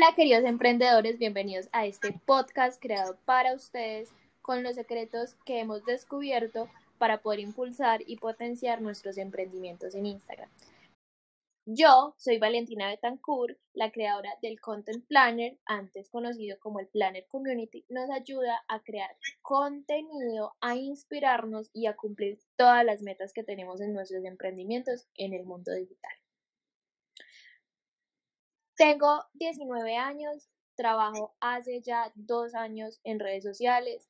Hola queridos emprendedores, bienvenidos a este podcast creado para ustedes con los secretos que hemos descubierto para poder impulsar y potenciar nuestros emprendimientos en Instagram. Yo soy Valentina Betancourt, la creadora del Content Planner, antes conocido como el Planner Community, nos ayuda a crear contenido, a inspirarnos y a cumplir todas las metas que tenemos en nuestros emprendimientos en el mundo digital. Tengo 19 años, trabajo hace ya dos años en redes sociales.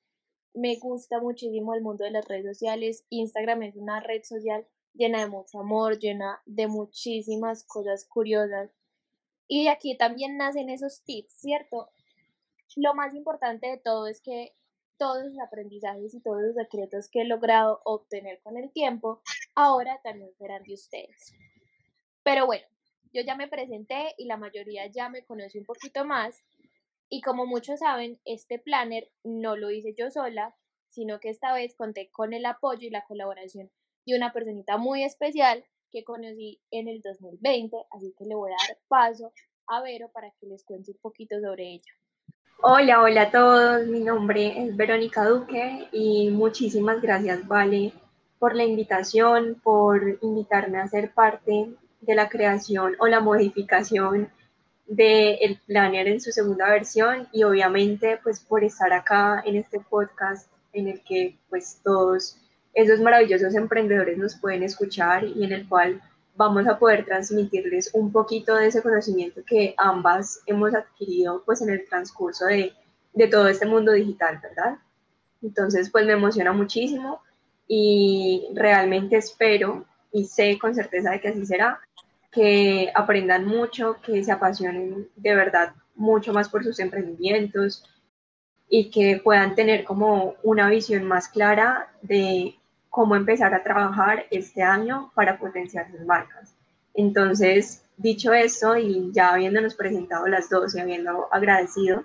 Me gusta muchísimo el mundo de las redes sociales. Instagram es una red social llena de mucho amor, llena de muchísimas cosas curiosas. Y aquí también nacen esos tips, ¿cierto? Lo más importante de todo es que todos los aprendizajes y todos los secretos que he logrado obtener con el tiempo, ahora también serán de ustedes. Pero bueno, yo ya me presenté y la mayoría ya me conoce un poquito más. Y como muchos saben, este planner no lo hice yo sola, sino que esta vez conté con el apoyo y la colaboración de una personita muy especial que conocí en el 2020, así que le voy a dar paso a Vero para que les cuente un poquito sobre ella. Hola, hola a todos, mi nombre es Verónica Duque y muchísimas gracias, Vale, por la invitación, por invitarme a ser parte de la creación o la modificación del planner en su segunda versión y obviamente pues por estar acá en este podcast en el que pues todos esos maravillosos emprendedores nos pueden escuchar y en el cual vamos a poder transmitirles un poquito de ese conocimiento que ambas hemos adquirido pues en el transcurso de, de todo este mundo digital, ¿verdad? Entonces pues me emociona muchísimo y realmente espero y sé con certeza de que así será, que aprendan mucho, que se apasionen de verdad mucho más por sus emprendimientos y que puedan tener como una visión más clara de cómo empezar a trabajar este año para potenciar sus marcas. Entonces, dicho esto y ya habiéndonos presentado las dos y habiendo agradecido,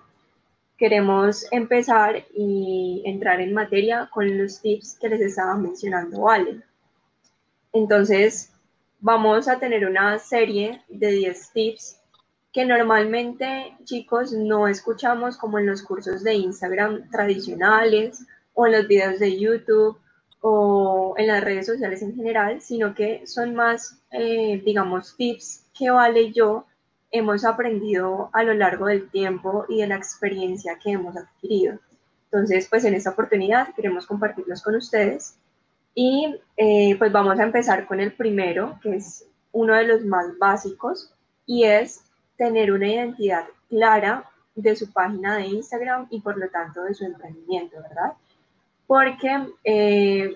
queremos empezar y entrar en materia con los tips que les estaba mencionando Vale. Entonces, vamos a tener una serie de 10 tips que normalmente, chicos, no escuchamos como en los cursos de Instagram tradicionales o en los videos de YouTube o en las redes sociales en general, sino que son más, eh, digamos, tips que Vale yo hemos aprendido a lo largo del tiempo y de la experiencia que hemos adquirido. Entonces, pues en esta oportunidad queremos compartirlos con ustedes y eh, pues vamos a empezar con el primero, que es uno de los más básicos, y es tener una identidad clara de su página de Instagram y por lo tanto de su emprendimiento, ¿verdad? Porque eh,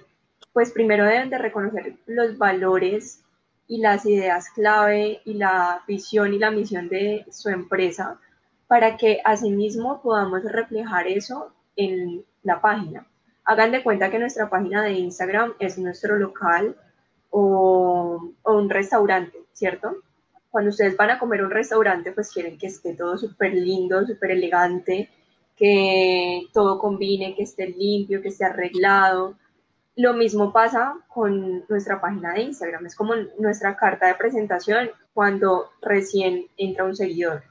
pues primero deben de reconocer los valores y las ideas clave y la visión y la misión de su empresa para que asimismo podamos reflejar eso en la página. Hagan de cuenta que nuestra página de Instagram es nuestro local o, un restaurante, ¿cierto? Cuando ustedes van a comer un restaurante, pues quieren que esté todo súper lindo, súper elegante, que todo combine, que esté limpio, que esté arreglado. Lo mismo pasa con nuestra página de Instagram, es como nuestra carta de presentación cuando recién entra un seguidor.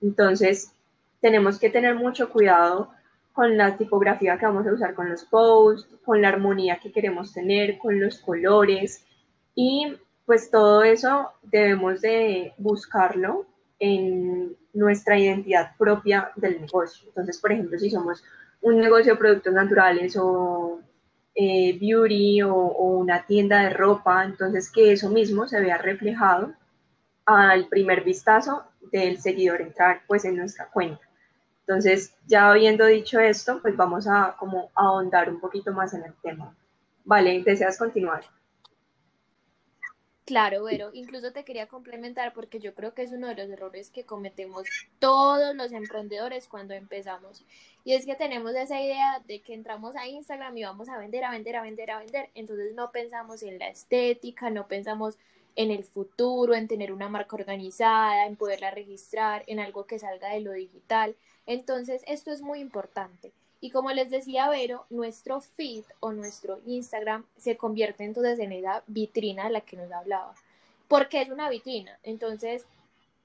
Entonces, tenemos que tener mucho cuidado con la tipografía que vamos a usar con los posts, con la armonía que queremos tener, con los colores y pues todo eso debemos de buscarlo en nuestra identidad propia del negocio. Entonces, por ejemplo, si somos un negocio de productos naturales o eh, beauty o, o, una tienda de ropa, entonces que eso mismo se vea reflejado al primer vistazo del seguidor entrar pues en nuestra cuenta. Entonces, ya habiendo dicho esto, pues vamos a como ahondar un poquito más en el tema. Vale, ¿deseas continuar? Claro, Vero, incluso te quería complementar porque yo creo que es uno de los errores que cometemos todos los emprendedores cuando empezamos. Y es que tenemos esa idea de que entramos a Instagram y vamos a vender, a vender, a vender, a vender. Entonces no pensamos en la estética, no pensamos en el futuro, en tener una marca organizada, en poderla registrar, en algo que salga de lo digital. Entonces, esto es muy importante. Y como les decía Vero, nuestro feed o nuestro Instagram se convierte entonces en esa vitrina de la que nos hablaba. porque es una vitrina? Entonces,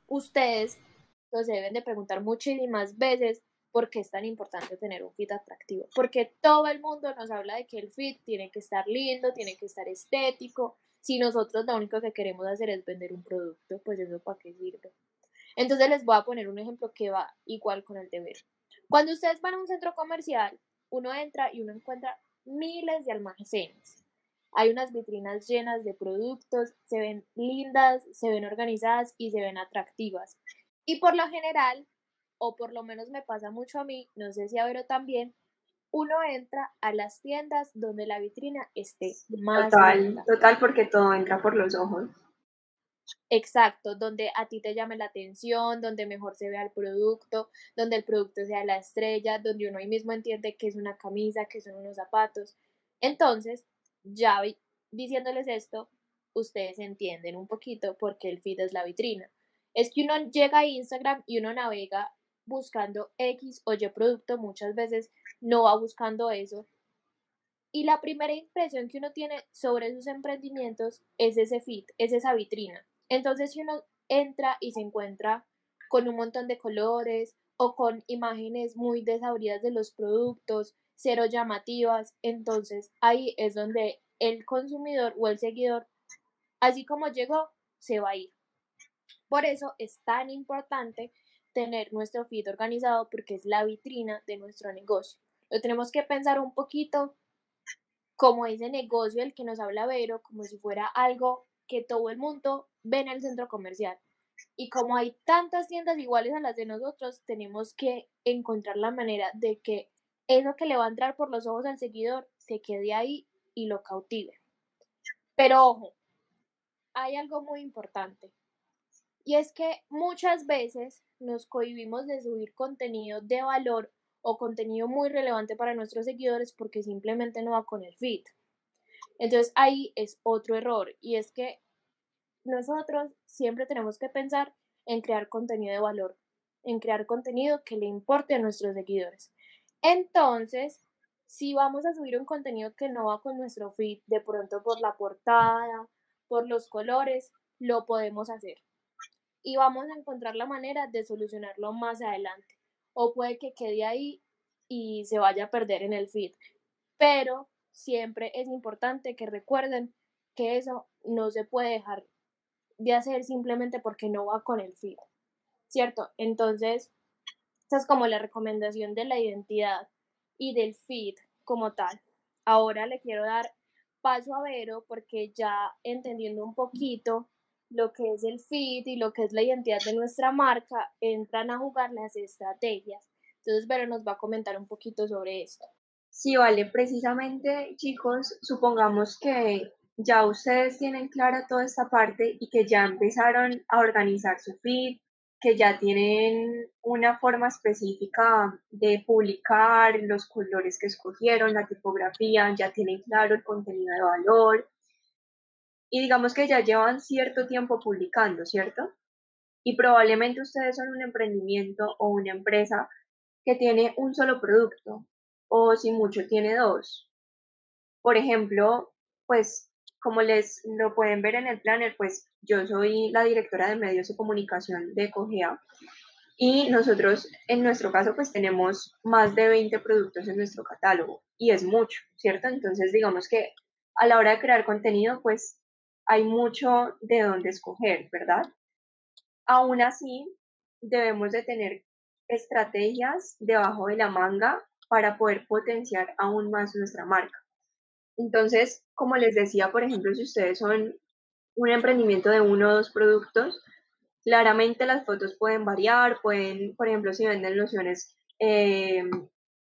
ustedes se deben de preguntar muchísimas veces por qué es tan importante tener un fit atractivo. Porque todo el mundo nos habla de que el fit tiene que estar lindo, tiene que estar estético. Si nosotros lo único que queremos hacer es vender un producto, pues eso para qué sirve. Entonces les voy a poner un ejemplo que va igual con el deber. Cuando ustedes van a un centro comercial, uno entra y uno encuentra miles de almacenes. Hay unas vitrinas llenas de productos, se ven lindas, se ven organizadas y se ven atractivas. Y por lo general, o por lo menos me pasa mucho a mí, no sé si a Vero también, uno entra a las tiendas donde la vitrina esté más total, Total, porque todo entra por los ojos. Exacto, donde a ti te llame la atención, donde mejor se vea el producto, donde el producto sea la estrella, donde uno ahí mismo entiende que es una camisa, que son unos zapatos. Entonces, ya diciéndoles esto, ustedes entienden un poquito por qué el feed es la vitrina. Es que uno llega a Instagram y uno navega buscando X o Y producto, muchas veces no va buscando eso. Y la primera impresión que uno tiene sobre sus emprendimientos es ese feed, es esa vitrina. Entonces, si uno entra y se encuentra con un montón de colores o con imágenes muy desabridas de los productos, cero llamativas, entonces ahí es donde el consumidor o el seguidor, así como llegó, se va a ir. Por eso es tan importante tener nuestro feed organizado porque es la vitrina de nuestro negocio. Lo tenemos que pensar un poquito como ese negocio el que nos habla Vero, como si fuera algo que todo el mundo ve en el centro comercial. Y como hay tantas tiendas iguales a las de nosotros, tenemos que encontrar la manera de que eso que le va a entrar por los ojos al seguidor se quede ahí y lo cautive. Pero ojo, hay algo muy importante. Y es que muchas veces nos cohibimos de subir contenido de valor o contenido muy relevante para nuestros seguidores porque simplemente no va con el feed. Entonces ahí es otro error y es que nosotros siempre tenemos que pensar en crear contenido de valor, en crear contenido que le importe a nuestros seguidores. Entonces, si vamos a subir un contenido que no va con nuestro feed, de pronto por la portada, por los colores, lo podemos hacer. Y vamos a encontrar la manera de solucionarlo más adelante. O puede que quede ahí y se vaya a perder en el feed. Pero siempre es importante que recuerden que eso no se puede dejar de hacer simplemente porque no va con el feed. ¿Cierto? Entonces, esa es como la recomendación de la identidad y del feed como tal. Ahora le quiero dar paso a Vero porque ya entendiendo un poquito lo que es el feed y lo que es la identidad de nuestra marca, entran a jugar las estrategias. Entonces Vero nos va a comentar un poquito sobre esto. Sí, vale, precisamente chicos, supongamos que ya ustedes tienen clara toda esta parte y que ya empezaron a organizar su feed, que ya tienen una forma específica de publicar, los colores que escogieron, la tipografía, ya tienen claro el contenido de valor y digamos que ya llevan cierto tiempo publicando, ¿cierto? Y probablemente ustedes son un emprendimiento o una empresa que tiene un solo producto o si mucho tiene dos. Por ejemplo, pues como les lo pueden ver en el planner, pues yo soy la directora de medios de comunicación de Cogea y nosotros en nuestro caso pues tenemos más de 20 productos en nuestro catálogo y es mucho, ¿cierto? Entonces digamos que a la hora de crear contenido pues hay mucho de dónde escoger, ¿verdad? Aún así debemos de tener estrategias debajo de la manga para poder potenciar aún más nuestra marca. Entonces, como les decía, por ejemplo, si ustedes son un emprendimiento de uno o dos productos, claramente las fotos pueden variar, pueden, por ejemplo, si venden lociones, eh,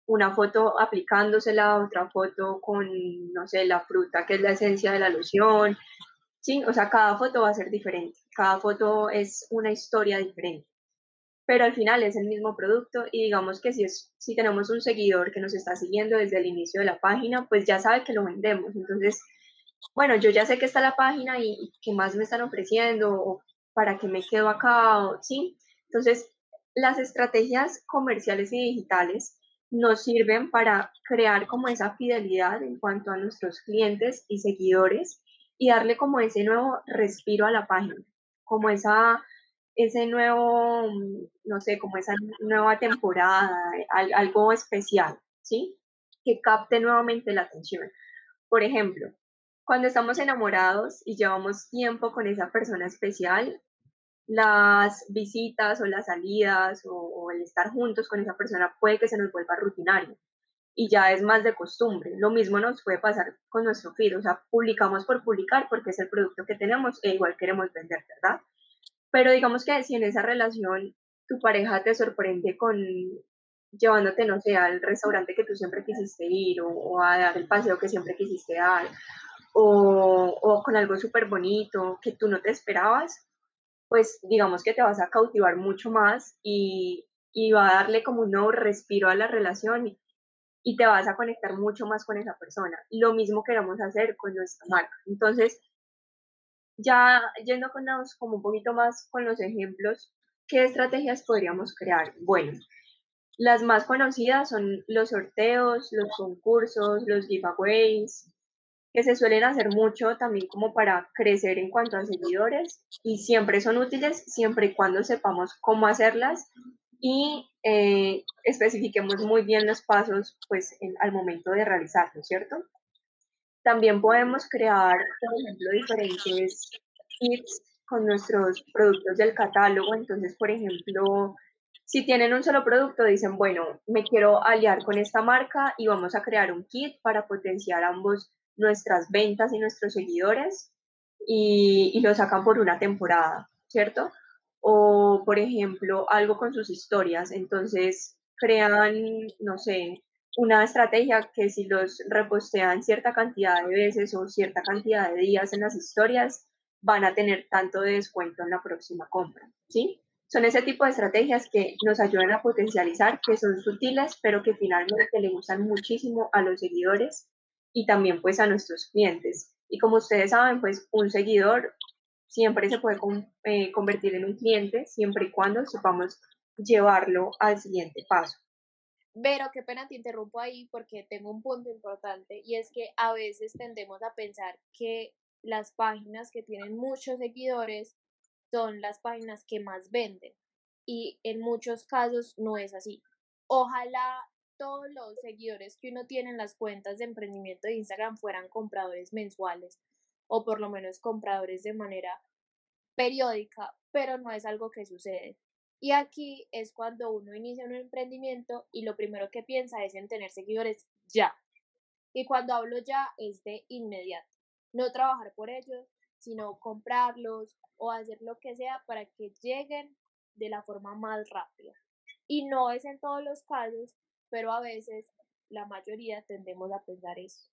una foto aplicándosela, otra foto con, no sé, la fruta que es la esencia de la loción, ¿sí? O sea, cada foto va a ser diferente, cada foto es una historia diferente pero al final es el mismo producto y digamos que si, si tenemos un seguidor que nos está siguiendo desde el inicio de la página, pues ya sabe que lo vendemos. Entonces, bueno, yo ya sé que está la página y, qué más me están ofreciendo o para qué me quedo acá, ¿sí? Entonces, las estrategias comerciales y digitales nos sirven para crear como esa fidelidad en cuanto a nuestros clientes y seguidores y darle como ese nuevo respiro a la página, como esa ese nuevo, no sé, como esa nueva temporada, algo especial, ¿sí? Que capte nuevamente la atención. Por ejemplo, cuando estamos enamorados y llevamos tiempo con esa persona especial, las visitas o las salidas o, el estar juntos con esa persona puede que se nos vuelva rutinario y ya es más de costumbre. Lo mismo nos puede pasar con nuestro feed, o sea, publicamos por publicar porque es el producto que tenemos e igual queremos vender, ¿verdad? Pero digamos que si en esa relación tu pareja te sorprende con llevándote, no sé, al restaurante que tú siempre quisiste ir o, a dar el paseo que siempre quisiste dar o, o con algo súper bonito que tú no te esperabas, pues digamos que te vas a cautivar mucho más y, y va a darle como un nuevo respiro a la relación y, y te vas a conectar mucho más con esa persona. Lo mismo queremos hacer con nuestra marca. Entonces, ya yendo con como un poquito más con los ejemplos, ¿qué estrategias podríamos crear? Bueno, las más conocidas son los sorteos, los concursos, los giveaways, que se suelen hacer mucho también como para crecer en cuanto a seguidores y siempre son útiles siempre y cuando sepamos cómo hacerlas y eh, especifiquemos muy bien los pasos pues al momento de realizarlo, ¿cierto? También podemos crear, por ejemplo, diferentes kits con nuestros productos del catálogo. Entonces, por ejemplo, si tienen un solo producto, dicen, bueno, me quiero aliar con esta marca y vamos a crear un kit para potenciar ambos nuestras ventas y nuestros seguidores y, y lo sacan por una temporada, ¿cierto? O, por ejemplo, algo con sus historias. Entonces, crean, no sé, una estrategia que si los repostean cierta cantidad de veces o cierta cantidad de días en las historias, van a tener tanto de descuento en la próxima compra, ¿sí? Son ese tipo de estrategias que nos ayudan a potencializar, que son sutiles, pero que finalmente le gustan muchísimo a los seguidores y también pues a nuestros clientes. Y como ustedes saben, pues un seguidor siempre se puede eh, convertir en un cliente siempre y cuando sepamos llevarlo al siguiente paso. Pero qué pena te interrumpo ahí porque tengo un punto importante y es que a veces tendemos a pensar que las páginas que tienen muchos seguidores son las páginas que más venden y en muchos casos no es así. Ojalá todos los seguidores que uno tiene en las cuentas de emprendimiento de Instagram fueran compradores mensuales o por lo menos compradores de manera periódica, pero no es algo que sucede. Y aquí es cuando uno inicia un emprendimiento y lo primero que piensa es en tener seguidores ya. Y cuando hablo ya es de inmediato. No trabajar por ellos, sino comprarlos o hacer lo que sea para que lleguen de la forma más rápida. Y no es en todos los casos, pero a veces la mayoría tendemos a pensar eso.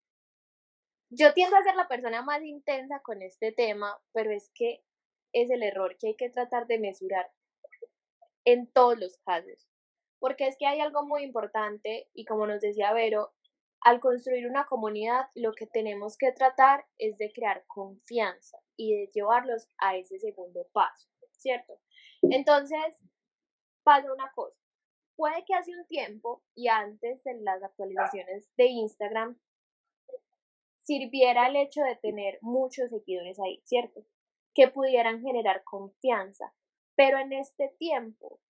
Yo tiendo a ser la persona más intensa con este tema, pero es que es el error que hay que tratar de mesurar en todos los casos. Porque es que hay algo muy importante y como nos decía Vero, al construir una comunidad lo que tenemos que tratar es de crear confianza y de llevarlos a ese segundo paso, ¿cierto? Entonces, pasa una cosa. Puede que hace un tiempo y antes de las actualizaciones de Instagram sirviera el hecho de tener muchos seguidores ahí, ¿cierto? Que pudieran generar confianza, pero en este tiempo,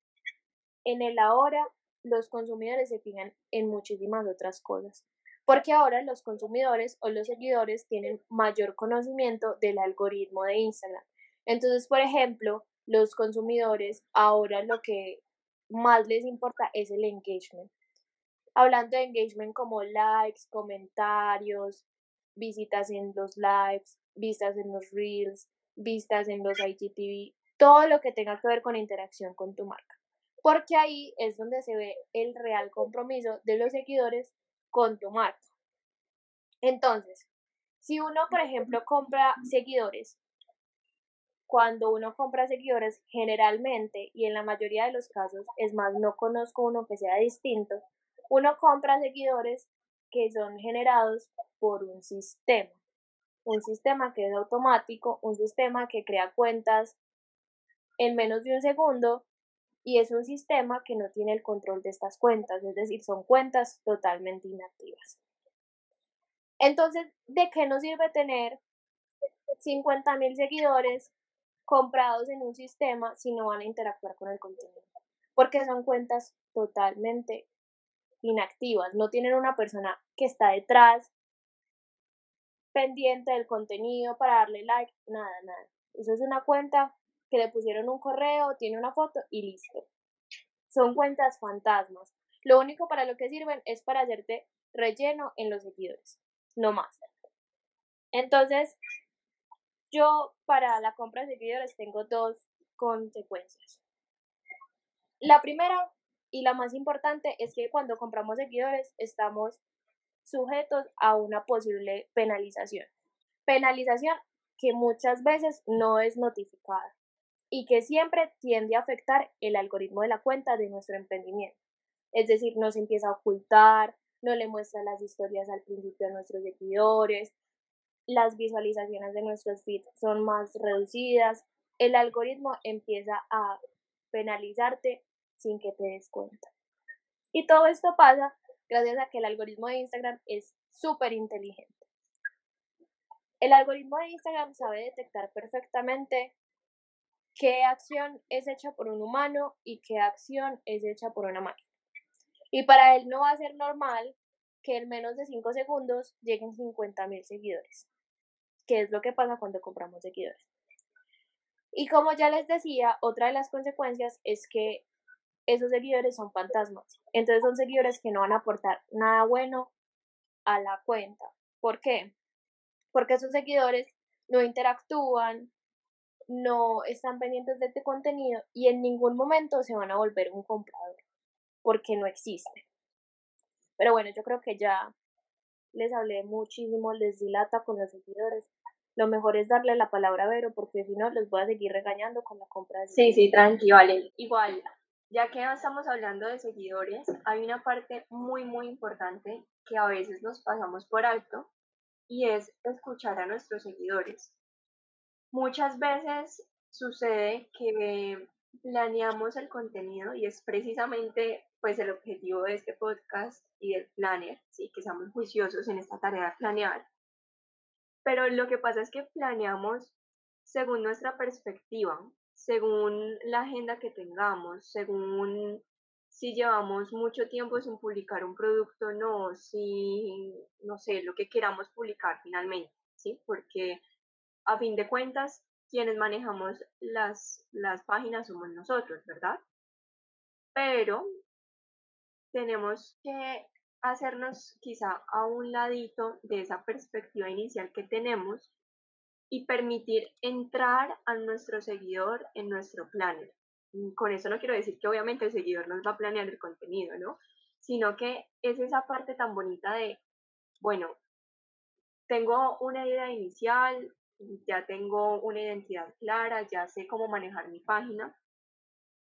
en el ahora, los consumidores se fijan en muchísimas otras cosas. Porque ahora los consumidores o los seguidores tienen mayor conocimiento del algoritmo de Instagram. Entonces, por ejemplo, los consumidores ahora lo que más les importa es el engagement. Hablando de engagement como likes, comentarios, visitas en los lives, vistas en los reels, vistas en los IGTV, todo lo que tenga que ver con interacción con tu marca. Porque ahí es donde se ve el real compromiso de los seguidores con tu marca. Entonces, si uno, por ejemplo, compra seguidores, cuando uno compra seguidores, generalmente, y en la mayoría de los casos, es más, no conozco uno que sea distinto, uno compra seguidores que son generados por un sistema. Un sistema que es automático, un sistema que crea cuentas en menos de un segundo y es un sistema que no tiene el control de estas cuentas, es decir, son cuentas totalmente inactivas. Entonces, ¿de qué nos sirve tener 50 mil seguidores comprados en un sistema si no van a interactuar con el contenido. Porque son cuentas totalmente inactivas, no tienen una persona que está detrás pendiente del contenido para darle like, nada, nada. Eso es una cuenta que le pusieron un correo, tiene una foto y listo. Son cuentas fantasmas. Lo único para lo que sirven es para hacerte relleno en los seguidores, no más. Entonces, yo para la compra de seguidores tengo dos consecuencias. La primera y la más importante es que cuando compramos seguidores estamos sujetos a una posible penalización. Penalización que muchas veces no es notificada y que siempre tiende a afectar el algoritmo de la cuenta de nuestro emprendimiento. Es decir, nos empieza a ocultar, no le muestra las historias al principio a nuestros seguidores, las visualizaciones de nuestros feeds son más reducidas, el algoritmo empieza a penalizarte sin que te des cuenta. Y todo esto pasa gracias a que el algoritmo de Instagram es súper inteligente. El algoritmo de Instagram sabe detectar perfectamente qué acción es hecha por un humano y qué acción es hecha por una máquina. Y para él no va a ser normal que en menos de 5 segundos lleguen 50.000 seguidores, que es lo que pasa cuando compramos seguidores. Y como ya les decía, otra de las consecuencias es que esos seguidores son fantasmas. Entonces son seguidores que no van a aportar nada bueno a la cuenta. ¿Por qué? Porque esos seguidores no interactúan, no están pendientes de este contenido y en ningún momento se van a volver un comprador, porque no existe. Pero bueno, yo creo que ya les hablé muchísimo, les dilata con los seguidores. Lo mejor es darle la palabra a Vero, porque si no, les voy a seguir regañando con la compra de Sí, sí, tranqui, vale. Igual, ya que estamos hablando de seguidores, hay una parte muy, muy importante que a veces nos pasamos por alto y es escuchar a nuestros seguidores. Muchas veces sucede que planeamos el contenido y es precisamente pues el objetivo de este podcast y del planner, ¿sí? que seamos juiciosos en esta tarea de planear. Pero lo que pasa es que planeamos según nuestra perspectiva, según la agenda que tengamos, según si llevamos mucho tiempo sin publicar un producto, no, si, no sé, lo que queramos publicar finalmente, ¿sí? Porque a fin de cuentas, quienes manejamos las, las páginas somos nosotros, ¿verdad? Pero tenemos que hacernos quizá a un ladito de esa perspectiva inicial que tenemos y permitir entrar a nuestro seguidor en nuestro planner. Con eso no quiero decir que obviamente el seguidor nos va a planear el contenido, ¿no? Sino que es esa parte tan bonita de, bueno, tengo una idea inicial, ya tengo una identidad clara, ya sé cómo manejar mi página,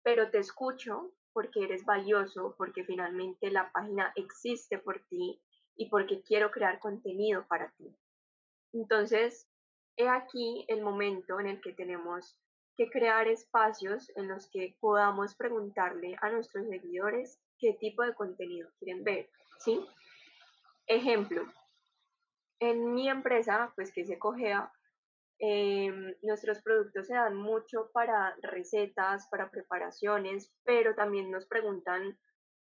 pero te escucho porque eres valioso, porque finalmente la página existe por ti y porque quiero crear contenido para ti. Entonces, He aquí el momento en el que tenemos que crear espacios en los que podamos preguntarle a nuestros seguidores qué tipo de contenido quieren ver, ¿sí? Ejemplo, en mi empresa, pues que se cogea, em, nuestros productos se dan mucho para recetas, para preparaciones, pero también nos preguntan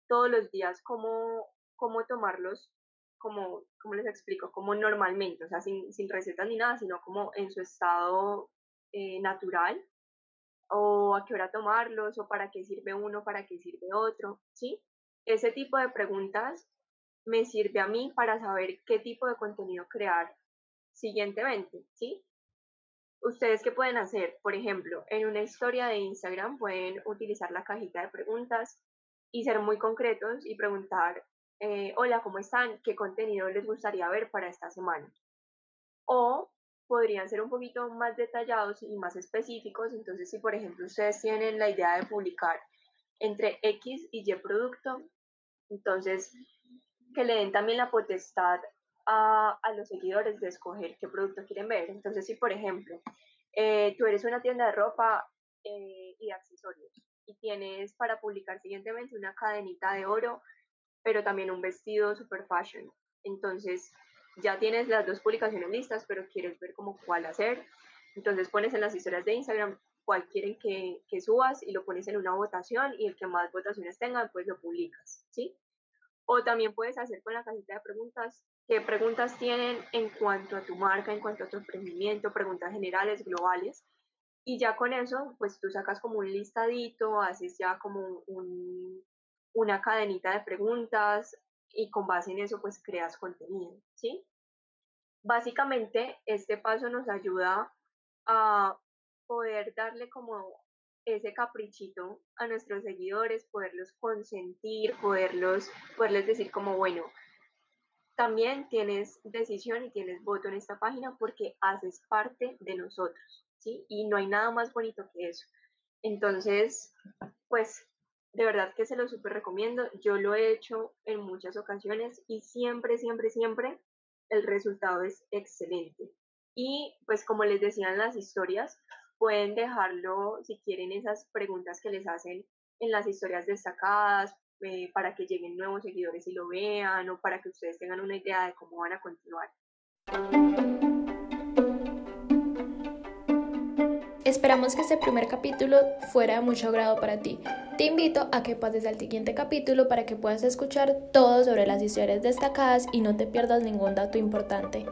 todos los días cómo, cómo tomarlos como, les explico, como normalmente, o sea, sin, sin recetas ni nada, sino como en su estado eh, natural, o a qué hora tomarlos, o para qué sirve uno, para qué sirve otro, ¿sí? Ese tipo de preguntas me sirve a mí para saber qué tipo de contenido crear siguientemente, ¿sí? ¿Ustedes qué pueden hacer? Por ejemplo, en una historia de Instagram pueden utilizar la cajita de preguntas y ser muy concretos y preguntar eh, hola, ¿cómo están? ¿Qué contenido les gustaría ver para esta semana? O podrían ser un poquito más detallados y más específicos. Entonces, si por ejemplo ustedes tienen la idea de publicar entre X y Y producto, entonces que le den también la potestad a, los seguidores de escoger qué producto quieren ver. Entonces, si por ejemplo eh, tú eres una tienda de ropa eh, y accesorios y tienes para publicar siguientemente una cadenita de oro pero también un vestido super fashion. Entonces, ya tienes las dos publicaciones listas, pero quieres ver como cuál hacer. Entonces pones en las historias de Instagram cuál quieren que, que, subas y lo pones en una votación y el que más votaciones tenga, pues lo publicas, ¿sí? O también puedes hacer con la cajita de preguntas qué preguntas tienen en cuanto a tu marca, en cuanto a tu emprendimiento, preguntas generales, globales. Y ya con eso, pues tú sacas como un listadito, haces ya como un, una cadenita de preguntas y con base en eso pues creas contenido, ¿sí? Básicamente este paso nos ayuda a poder darle como ese caprichito a nuestros seguidores, poderlos consentir, poderlos, poderles decir como, bueno, también tienes decisión y tienes voto en esta página porque haces parte de nosotros, ¿sí? Y no hay nada más bonito que eso. Entonces, pues de verdad que se lo súper recomiendo. Yo lo he hecho en muchas ocasiones y siempre, siempre, siempre el resultado es excelente. Y pues como les decía en las historias, pueden dejarlo si quieren esas preguntas que les hacen en las historias destacadas eh, para que lleguen nuevos seguidores y lo vean o para que ustedes tengan una idea de cómo van a continuar. Esperamos que este primer capítulo fuera de mucho agrado para ti. Te invito a que pases al siguiente capítulo para que puedas escuchar todo sobre las historias destacadas y no te pierdas ningún dato importante.